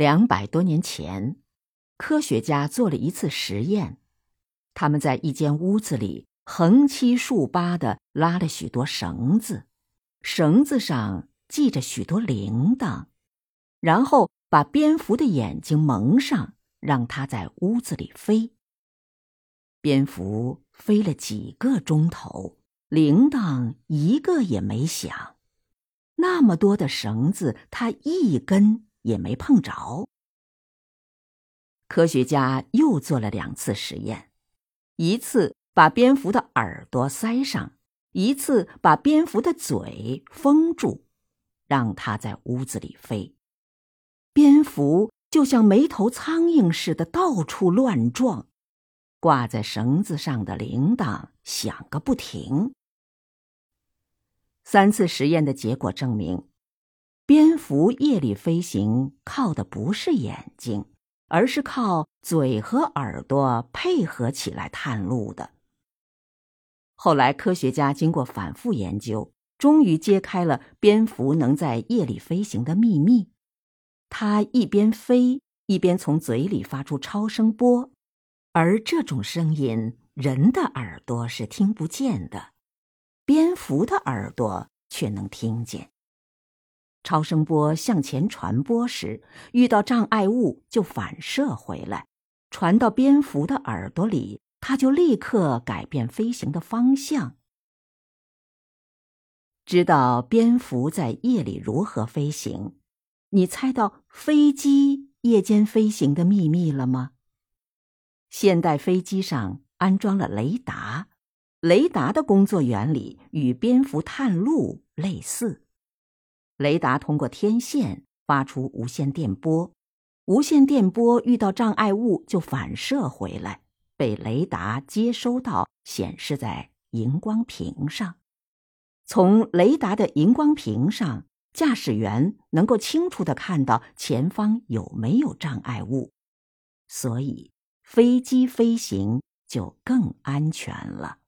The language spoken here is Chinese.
两百多年前，科学家做了一次实验。他们在一间屋子里横七竖八的拉了许多绳子，绳子上系着许多铃铛，然后把蝙蝠的眼睛蒙上，让它在屋子里飞。蝙蝠飞了几个钟头，铃铛一个也没响。那么多的绳子，它一根。也没碰着。科学家又做了两次实验，一次把蝙蝠的耳朵塞上，一次把蝙蝠的嘴封住，让它在屋子里飞。蝙蝠就像没头苍蝇似的到处乱撞，挂在绳子上的铃铛响个不停。三次实验的结果证明。蝙蝠夜里飞行靠的不是眼睛，而是靠嘴和耳朵配合起来探路的。后来，科学家经过反复研究，终于揭开了蝙蝠能在夜里飞行的秘密。它一边飞，一边从嘴里发出超声波，而这种声音人的耳朵是听不见的，蝙蝠的耳朵却能听见。超声波向前传播时，遇到障碍物就反射回来，传到蝙蝠的耳朵里，它就立刻改变飞行的方向。知道蝙蝠在夜里如何飞行，你猜到飞机夜间飞行的秘密了吗？现代飞机上安装了雷达，雷达的工作原理与蝙蝠探路类似。雷达通过天线发出无线电波，无线电波遇到障碍物就反射回来，被雷达接收到，显示在荧光屏上。从雷达的荧光屏上，驾驶员能够清楚的看到前方有没有障碍物，所以飞机飞行就更安全了。